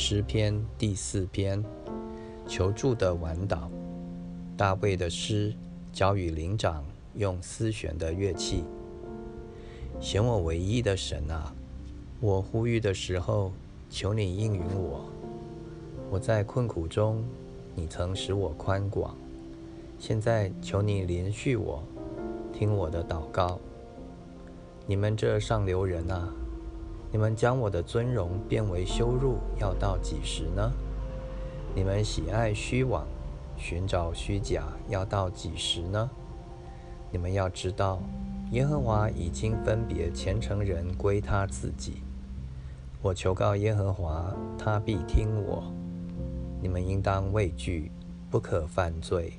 诗篇第四篇，求助的晚祷。大卫的诗，交与灵长用丝弦的乐器。选我唯一的神啊，我呼吁的时候，求你应允我。我在困苦中，你曾使我宽广。现在求你连续我，听我的祷告。你们这上流人啊！你们将我的尊荣变为羞辱，要到几时呢？你们喜爱虚妄，寻找虚假，要到几时呢？你们要知道，耶和华已经分别虔诚人归他自己。我求告耶和华，他必听我。你们应当畏惧，不可犯罪。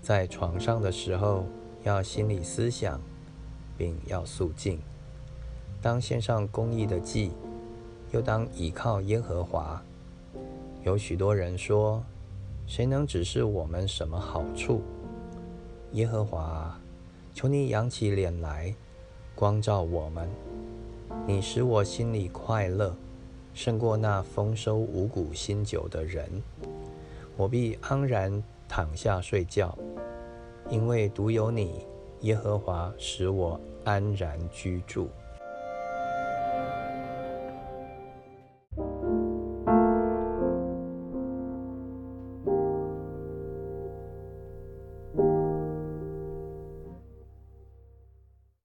在床上的时候，要心里思想，并要肃静。当献上公义的祭，又当倚靠耶和华。有许多人说：“谁能指示我们什么好处？”耶和华，求你扬起脸来，光照我们。你使我心里快乐，胜过那丰收五谷新酒的人。我必安然躺下睡觉，因为独有你，耶和华，使我安然居住。